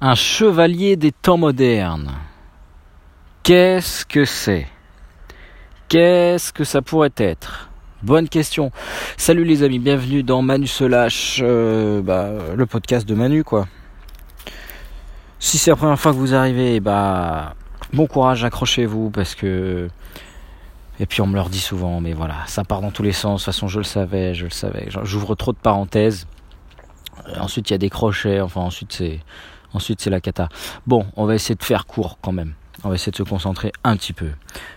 Un chevalier des temps modernes. Qu'est-ce que c'est? Qu'est-ce que ça pourrait être? Bonne question. Salut les amis, bienvenue dans Manu se lâche, euh, bah, le podcast de Manu quoi. Si c'est la première fois que vous arrivez, bah bon courage, accrochez-vous parce que et puis on me le dit souvent, mais voilà, ça part dans tous les sens. De toute façon, je le savais, je le savais. J'ouvre trop de parenthèses. Euh, ensuite, il y a des crochets. Enfin, ensuite c'est Ensuite, c'est la cata. Bon, on va essayer de faire court quand même. On va essayer de se concentrer un petit peu.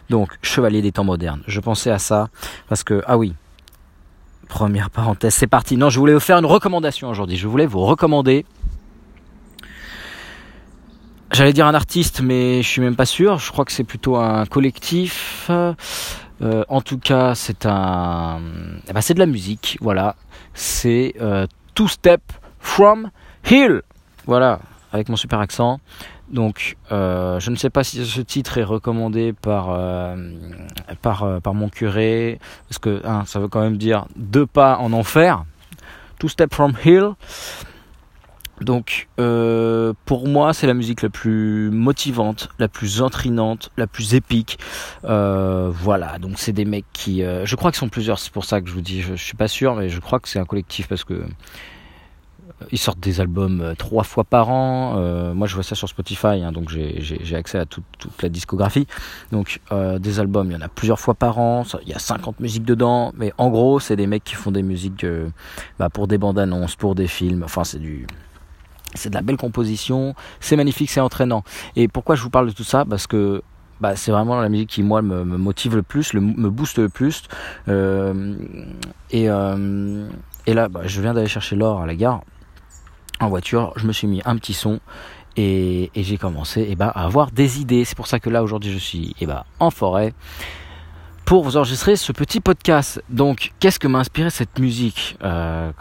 Donc, Chevalier des temps modernes. Je pensais à ça parce que, ah oui, première parenthèse, c'est parti. Non, je voulais vous faire une recommandation aujourd'hui. Je voulais vous recommander. J'allais dire un artiste, mais je suis même pas sûr. Je crois que c'est plutôt un collectif. Euh, en tout cas, c'est un, eh ben, c'est de la musique. Voilà, c'est euh, Two Step from Hill. Voilà, avec mon super accent. Donc, euh, je ne sais pas si ce titre est recommandé par euh, par, euh, par mon curé, parce que hein, ça veut quand même dire deux pas en enfer, two steps from hell. Donc, pour moi, c'est la musique la plus motivante, la plus entraînante, la plus épique. voilà, donc c'est des mecs qui, je crois qu'ils sont plusieurs. C'est pour ça que je vous dis, je, je suis pas sûr, mais je crois que c'est un collectif parce que ils sortent des albums euh, trois fois par an. Euh, moi, je vois ça sur Spotify, hein, donc j'ai accès à toute, la discographie. Donc, euh, des albums, il y en a plusieurs fois par an. Il y a 50 musiques dedans. Mais en gros, c'est des mecs qui font des musiques bah, pour des bandes annonces, pour des films. Enfin, c'est du. C'est de la belle composition, c'est magnifique, c'est entraînant. Et pourquoi je vous parle de tout ça? Parce que bah, c'est vraiment la musique qui moi me, motive le plus, me booste le plus. et, et là, bah, je viens d'aller chercher l'or à la gare en voiture, je me suis mis un petit son et, j'ai commencé eh ben, à avoir des idées. C'est pour ça que là aujourd'hui je suis eh ben, en forêt pour vous enregistrer ce petit podcast. Donc qu'est-ce que m'a inspiré cette musique euh,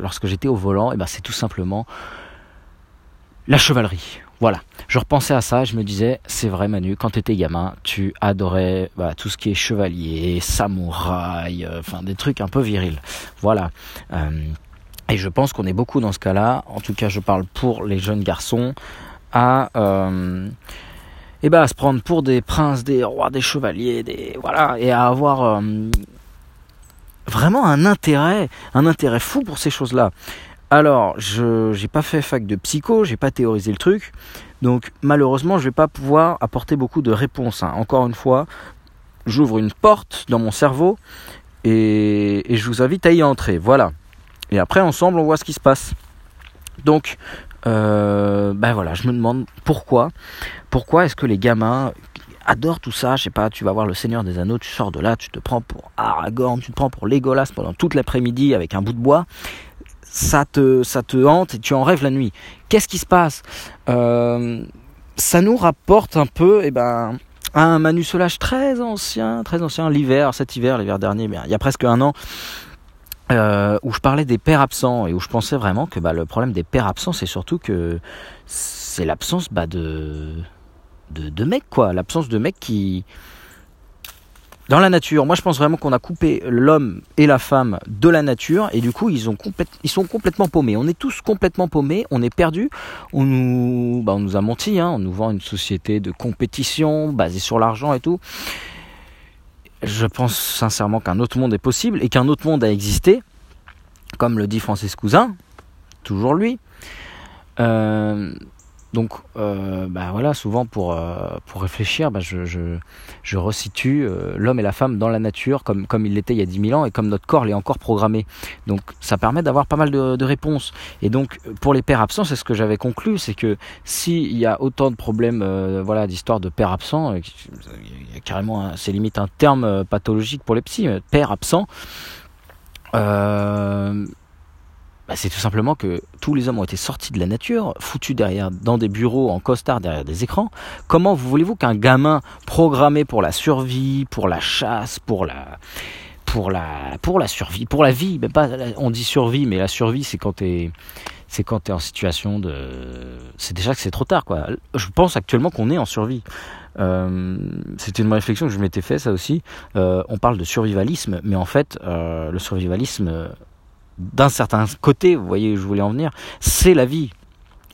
lorsque j'étais au volant? Eh ben, C'est tout simplement la chevalerie. Voilà, je repensais à ça, je me disais, c'est vrai Manu, quand tu étais gamin, tu adorais tout ce qui est chevalier, samouraï, euh, enfin des trucs un peu virils. Voilà. Euh, et je pense qu'on est beaucoup dans ce cas-là, en tout cas je parle pour les jeunes garçons, à, euh, eh ben, à se prendre pour des princes, des rois, des chevaliers, des voilà, et à avoir euh, vraiment un intérêt, un intérêt fou pour ces choses-là. Alors, je n'ai pas fait fac de psycho, j'ai pas théorisé le truc, donc malheureusement je vais pas pouvoir apporter beaucoup de réponses. Hein. Encore une fois, j'ouvre une porte dans mon cerveau et, et je vous invite à y entrer. Voilà. Et après, ensemble, on voit ce qui se passe. Donc, euh, ben voilà, je me demande pourquoi. Pourquoi est-ce que les gamins adorent tout ça? Je sais pas, tu vas voir le Seigneur des Anneaux, tu sors de là, tu te prends pour Aragorn, tu te prends pour Legolas pendant toute l'après-midi avec un bout de bois. Ça te, ça te hante et tu en rêves la nuit. Qu'est-ce qui se passe? Euh, Ça nous rapporte un peu, eh ben, un Manu Solage très ancien, très ancien, l'hiver, cet hiver, l'hiver dernier, mais il y a presque un an, euh, où je parlais des pères absents et où je pensais vraiment que bah, le problème des pères absents, c'est surtout que c'est l'absence bah, de, de, mecs, quoi. L'absence de mecs qui. Dans la nature, moi je pense vraiment qu'on a coupé l'homme et la femme de la nature et du coup ils, ont ils sont complètement paumés. On est tous complètement paumés, on est perdus. On nous, bah, a menti, hein. on nous vend une société de compétition basée sur l'argent et tout je pense sincèrement qu'un autre monde est possible et qu'un autre monde a existé, comme le dit Francis Cousin, toujours lui. Euh, donc, euh, bah voilà, souvent pour, euh, pour réfléchir, bah je, je, resitue euh, l'homme et la femme dans la nature comme, comme il l'était il y a 10 000 ans et comme notre corps l'est encore programmé. Donc, ça permet d'avoir pas mal de, de, réponses. Et donc, pour les pères absents, c'est ce que j'avais conclu, c'est que s'il y a autant de problèmes voilà, d'histoire de pères absents, il y a carrément, c'est limite un terme pathologique pour les psys, père absent. Bah, c'est tout simplement que tous les hommes ont été sortis de la nature, foutus derrière dans des bureaux en costard derrière des écrans. Comment vous voulez-vous qu'un gamin programmé pour la survie, pour la chasse, pour la pour la pour la survie, pour la vie, même pas on dit survie, mais la survie c'est quand t'es c'est quand t'es en situation de c'est déjà que c'est trop tard quoi. Je pense actuellement qu'on est en survie. Euh, c'était une réflexion que je m'étais fait ça aussi. Euh, on parle de survivalisme, mais en fait euh, le survivalisme d'un certain côté, vous voyez où je voulais en venir, c'est la vie.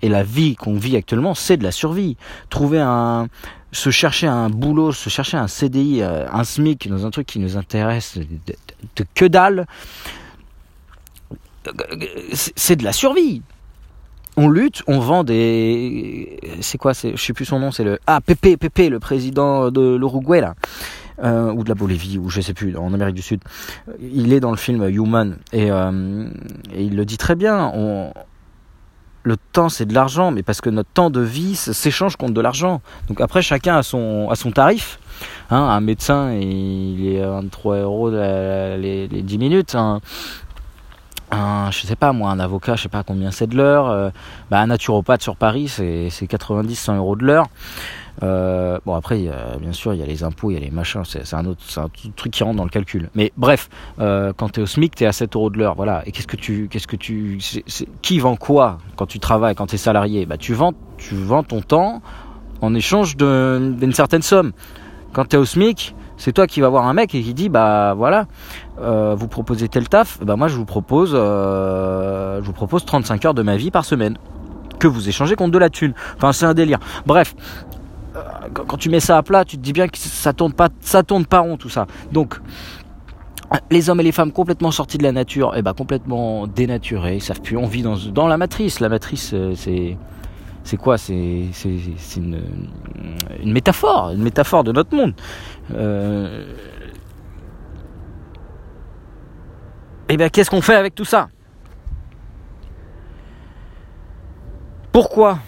Et la vie qu'on vit actuellement, c'est de la survie. Trouver un, se chercher un boulot, se chercher un CDI, euh, un SMIC dans un truc qui nous intéresse de, que dalle, c'est de la survie. On lutte, on vend des, c'est quoi, c'est, je sais plus son nom, c'est le ah Pepe, Pepe, le président de l'Uruguay là. Euh, ou de la Bolivie, ou je sais plus, en Amérique du Sud. Il est dans le film Human et, euh, il le dit très bien. Le temps c'est de l'argent, mais parce que notre temps de vie s'échange contre de l'argent. Donc après chacun a son, a son tarif. Hein, un médecin il est à 23 euros les, les 10 minutes. Un, je sais pas moi, un avocat, je sais pas combien c'est de l'heure. Euh, bah, un naturopathe sur Paris c'est 90-100 euros de l'heure. Euh, bon après, bien sûr, il y a les impôts, il y a les machins, c'est un autre, truc qui rentre dans le calcul. Mais bref, euh, quand tu es au SMIC, tu es à 7 euros de l'heure, voilà. Et qu'est-ce que tu, qu'est-ce que tu, qui vend quoi quand tu travailles, quand tu es salarié? Bah tu vends, tu vends ton temps en échange d'une certaine somme. Quand tu es au SMIC, c'est toi qui vas voir un mec et qui dit bah voilà, euh, vous proposez tel taf, bah moi je vous propose, je vous propose 35 heures de ma vie par semaine que vous échangez contre de la thune. Enfin c'est un délire. Bref, quand tu mets ça à plat, tu te dis bien que ça tourne pas, ça tourne pas rond tout ça. Donc les hommes et les femmes complètement sortis de la nature, et eh ben complètement dénaturés, ils savent plus. On vit dans, la matrice. La matrice, euh, c'est c'est quoi? C'est une, métaphore, une métaphore de notre monde. Euh... Et eh bien, qu'est-ce qu'on fait avec tout ça? Pourquoi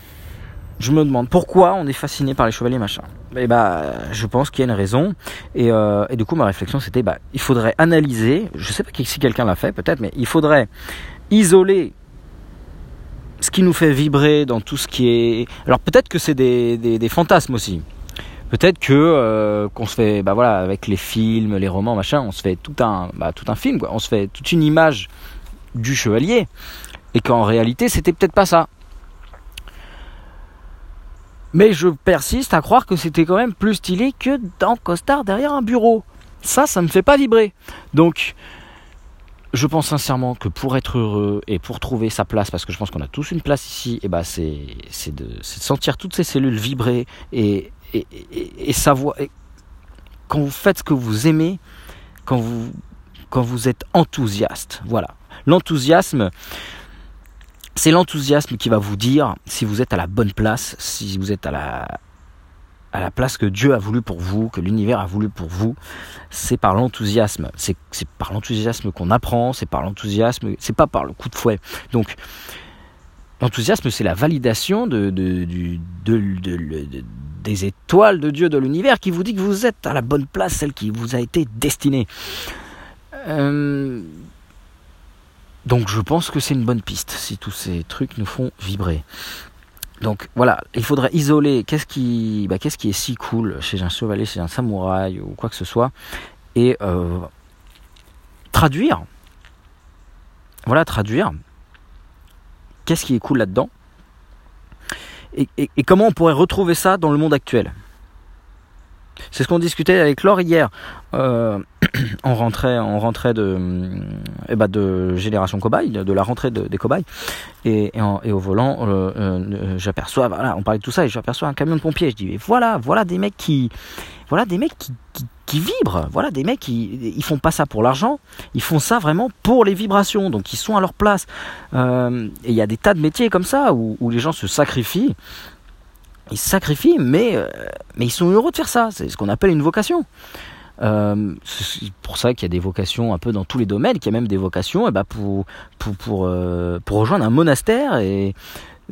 je me demande pourquoi on est fasciné par les chevaliers machin. Et bah, je pense qu'il y a une raison. Et, euh, et du coup, ma réflexion, c'était, bah, il faudrait analyser. Je sais pas si quelqu'un l'a fait, peut-être, mais il faudrait isoler ce qui nous fait vibrer dans tout ce qui est. Alors peut-être que c'est des, fantasmes aussi. Peut-être que euh, qu'on se fait, bah voilà, avec les films, les romans, machin, on se fait tout un, bah, tout un film. On se fait toute une image du chevalier, et qu'en réalité, c'était peut-être pas ça. Mais je persiste à croire que c'était quand même plus stylé que dans costard derrière un bureau. Ça, ça me fait pas vibrer. Donc, je pense sincèrement que pour être heureux et pour trouver sa place, parce que je pense qu'on a tous une place ici, et eh ben c'est de, sentir toutes ces cellules vibrer et savoir. quand vous faites ce que vous aimez, quand vous, quand vous êtes enthousiaste. Voilà. L'enthousiasme, c'est l'enthousiasme qui va vous dire si vous êtes à la bonne place, si vous êtes à la, place que Dieu a voulu pour vous, que l'univers a voulu pour vous. C'est par l'enthousiasme. C'est par l'enthousiasme qu'on apprend, c'est par l'enthousiasme, c'est pas par le coup de fouet. Donc, l'enthousiasme, c'est la validation de, de, de, des étoiles de Dieu, de l'univers, qui vous dit que vous êtes à la bonne place, celle qui vous a été destinée. Euh, donc je pense que c'est une bonne piste si tous ces trucs nous font vibrer. Donc voilà, il faudrait isoler qu'est-ce qui, bah, qu'est-ce qui est si cool chez un chevalier, chez un samouraï ou quoi que ce soit, et euh, traduire. Voilà, traduire. Qu'est-ce qui est cool là-dedans? Et, et, comment on pourrait retrouver ça dans le monde actuel? C'est ce qu'on discutait avec Laure hier. Euh, on rentrait, on rentrait de, eh ben de Génération Cobaye, de, la rentrée des cobayes, et, au volant, euh, euh, j'aperçois, voilà, on parlait de tout ça, et j'aperçois un camion de pompiers. Je dis, voilà, voilà des mecs qui, voilà des mecs qui, vibrent, voilà des mecs qui, ils font pas ça pour l'argent, ils font ça vraiment pour les vibrations, donc ils sont à leur place. Euh, et il y a des tas de métiers comme ça où les gens se sacrifient ils se sacrifient, mais, mais ils sont heureux de faire ça. C'est ce qu'on appelle une vocation. Euh, c'est pour ça qu'il y a des vocations un peu dans tous les domaines, qu'il y a même des vocations eh ben pour, pour, pour, euh, rejoindre un monastère et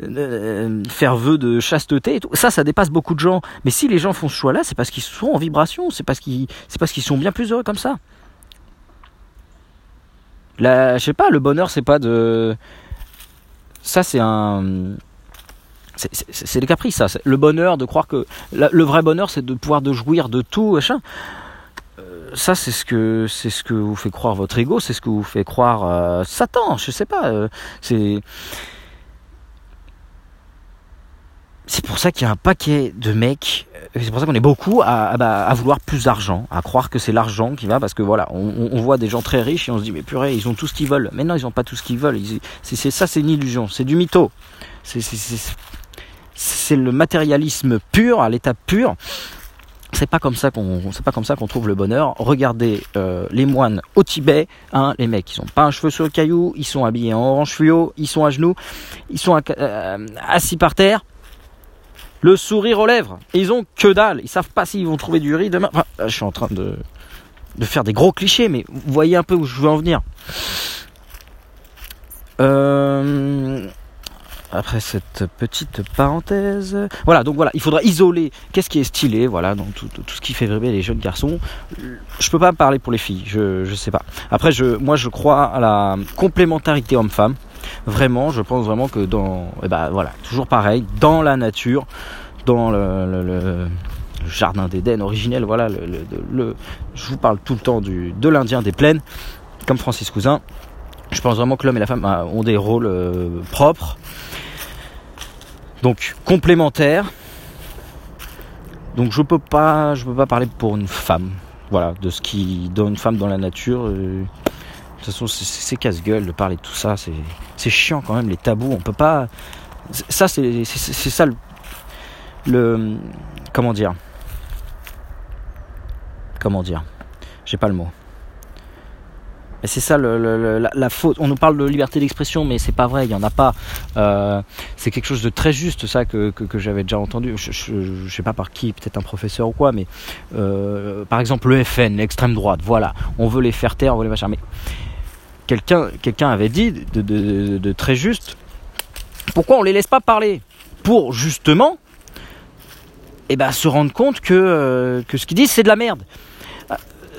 euh, faire vœu de chasteté. Ça, ça dépasse beaucoup de gens. Mais si les gens font ce choix-là, c'est parce qu'ils sont en vibration, c'est parce qu'ils, qu'ils sont bien plus heureux comme ça. Là, je sais pas, le bonheur, c'est pas de. Ça, c'est un. C'est des caprices, ça. Le bonheur, de croire que. Le vrai bonheur, c'est de pouvoir de jouir de tout, machin ça, c'est ce que ce que vous fait croire votre ego, c'est ce que vous fait croire euh, Satan. Je sais pas. Euh, c'est c'est pour ça qu'il y a un paquet de mecs. Euh, c'est pour ça qu'on est beaucoup à, bah, à, vouloir plus d'argent, à croire que c'est l'argent qui va, parce que voilà, on, voit des gens très riches et on se dit mais purée, ils ont tout ce qu'ils veulent. Mais non, ils ont pas tout ce qu'ils veulent. Ça, c'est une illusion, c'est du mytho. c'est le matérialisme pur, à l'état pur. C'est pas comme ça qu'on, c'est pas comme ça qu'on trouve le bonheur. Regardez euh, les moines au Tibet, hein, les mecs, ils sont pas un cheveu sur le caillou, ils sont habillés en orange fluo, ils sont à genoux, ils sont euh, assis par terre, le sourire aux lèvres. Ils ont que dalle. Ils savent pas s'ils vont trouver du riz demain. je suis en train de, de faire des gros clichés, mais vous voyez un peu où je veux en venir. Euh, après cette petite parenthèse, voilà, donc voilà, il faudra isoler qu'est-ce qui est stylé, voilà, dans tout, ce qui fait vibrer les jeunes garçons. Je peux pas parler pour les filles, je, je sais pas. Après, je, moi, je crois à la complémentarité homme-femme. Vraiment, je pense vraiment que dans, eh ben, voilà, toujours pareil, dans la nature, dans le, jardin d'Éden originel, voilà, le, je vous parle tout le temps du, de l'Indien des plaines, comme Francis Cousin. Je pense vraiment que l'homme et la femme euh, ont des rôles euh, propres donc complémentaire. Donc je peux pas, je peux pas parler pour une femme. Voilà, de ce qui donne une femme dans la nature. Euh, de toute façon, c'est casse-gueule de parler de tout ça. C'est chiant quand même les tabous. On peut pas. Ça, c'est ça le, le. Comment dire? Comment dire? J'ai pas le mot c'est ça la, faute. On nous parle de liberté d'expression, mais c'est pas vrai. Il y en a pas. Euh, c'est quelque chose de très juste, ça que, j'avais déjà entendu. Je, ne sais pas par qui, peut-être un professeur ou quoi, mais euh, par exemple le FN, l'extrême droite. Voilà, on veut les faire taire, on veut les machin. Mais quelqu'un, quelqu'un avait dit de, très juste. Pourquoi on les laisse pas parler? Pour justement, eh ben, se rendre compte que, euh, que ce qu'ils disent c'est de la merde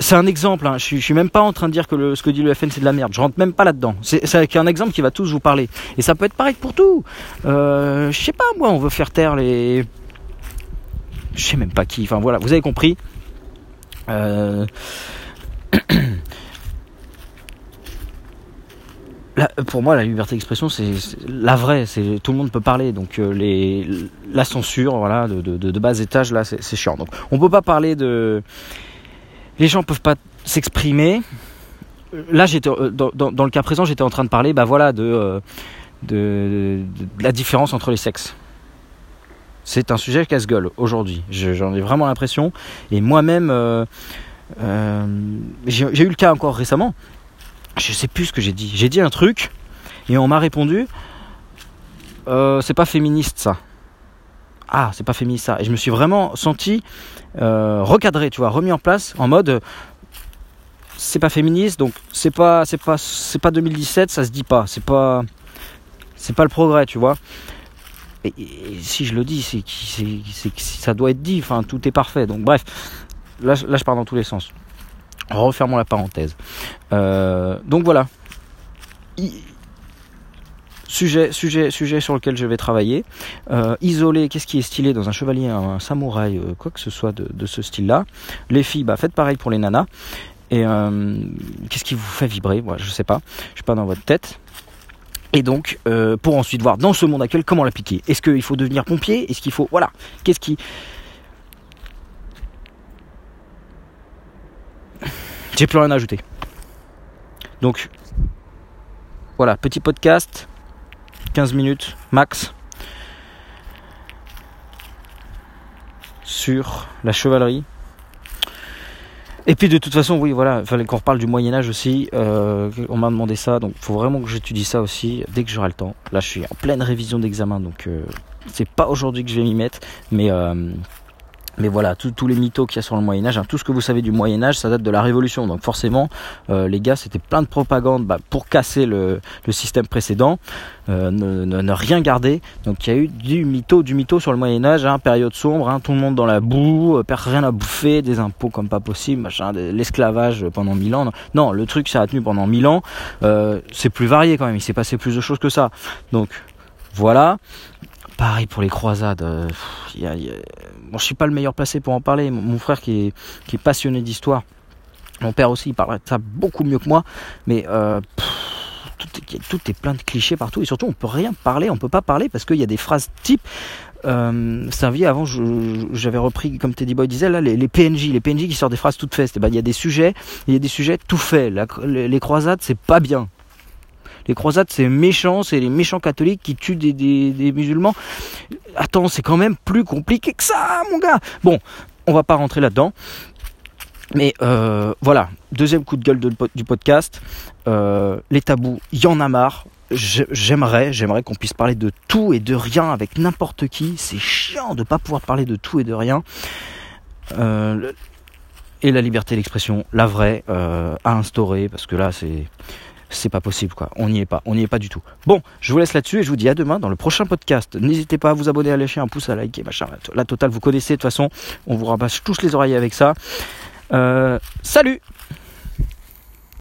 c'est un exemple, hein. je, suis, même pas en train de dire que ce que dit le FN c'est de la merde, je rentre même pas là-dedans. C'est un exemple qui va tous vous parler. Et ça peut être pareil pour tout. Euh, je sais pas, moi, on veut faire taire les. Je sais même pas qui, enfin voilà, vous avez compris. Euh, pour moi, la liberté d'expression, c'est la vraie. C'est tout le monde peut parler. Donc euh, les, la censure, voilà, de, de, de bas étage, là, c'est chiant. Donc on peut pas parler de les gens peuvent pas s'exprimer. Là, j'étais euh, dans, le cas présent, j'étais en train de parler, bah voilà, de, euh, la différence entre les sexes. C'est un sujet casse-gueule aujourd'hui. J'en ai vraiment l'impression. Et moi-même, euh, j'ai eu le cas encore récemment. Je sais plus ce que j'ai dit. J'ai dit un truc et on m'a répondu c'est pas féministe ça ah c'est pas féministe ça. Et je me suis vraiment senti euh, recadré tu vois remis en place en mode c'est pas féministe donc c'est pas c'est pas c'est pas 2017 ça se dit pas. C'est pas c'est pas le progrès tu vois. Et, si je le dis c'est que ça doit être dit enfin tout est parfait. Donc bref là, là je pars dans tous les sens. Refermons la parenthèse. Euh, donc voilà Sujet, sujet, sujet sur lequel je vais travailler. Euh, isoler, qu'est-ce qui est stylé dans un chevalier, un, samouraï, euh, quoi que ce soit de, ce style-là. Les filles, bah, faites pareil pour les nanas. Et euh, qu'est-ce qui vous fait vibrer? Moi, Je sais pas. Je suis pas dans votre tête. Et donc, pour ensuite voir dans ce monde actuel comment l'appliquer. Est-ce qu'il faut devenir pompier? Est-ce qu'il faut... Voilà. Qu'est-ce qui... J'ai plus rien à ajouter. Donc, voilà, petit podcast. 15 minutes max sur la chevalerie. Et puis de toute façon, oui, voilà, il fallait qu'on reparle du Moyen Âge aussi. Euh, on m'a demandé ça, donc il faut vraiment que j'étudie ça aussi dès que j'aurai le temps. Là, je suis en pleine révision d'examen, donc euh, c'est pas aujourd'hui que je vais m'y mettre, mais euh, mais voilà, tous les mythos qu'il y a sur le Moyen Âge, hein, tout ce que vous savez du Moyen Âge, ça date de la Révolution. Donc forcément, euh, les gars, c'était plein de propagande bah, pour casser le, système précédent, euh, ne, rien garder. Donc il y a eu du mytho, du mytho sur le Moyen Âge, hein, période sombre, hein, tout le monde dans la boue, euh, rien à bouffer, des impôts comme pas possible, machin, l'esclavage pendant mille ans. Non, le truc ça a tenu pendant mille ans. c'est plus varié quand même. Il s'est passé plus de choses que ça. Donc voilà. Pareil pour les croisades. Euh, bon, je suis pas le meilleur placé pour en parler. Mon, frère qui est, passionné d'histoire, mon père aussi, il parle de ça beaucoup mieux que moi. Mais euh, tout, est, plein de clichés partout et surtout on peut rien parler, on peut pas parler parce qu'il y a des phrases types. Euh, avant, j'avais repris, comme Teddy Boy disait, là, les, PNJ, les PNJ qui sortent des phrases toutes faites. Ben, il y a des sujets, il y a des sujets tout faits. les croisades, c'est pas bien Les croisades, c'est méchant, c'est les méchants catholiques qui tuent des, musulmans. Attends, c'est quand même plus compliqué que ça, mon gars. Bon, on va pas rentrer là-dedans. Mais euh, voilà, deuxième coup de gueule du podcast. Euh, les tabous, il y en a marre. J'aimerais, j'aimerais qu'on puisse parler de tout et de rien avec n'importe qui. C'est chiant de ne pas pouvoir parler de tout et de rien. Euh, et la liberté d'expression, la vraie, à instaurer, parce que là, c'est c'est pas possible quoi. On n'y est pas, on n'y est pas du tout. Bon, je vous laisse là-dessus et je vous dis à demain dans le prochain podcast. N'hésitez pas à vous abonner, à lâcher un pouce, à liker, machin. La totale, vous connaissez de toute façon. On vous rabâche tous les oreilles avec ça. Euh, salut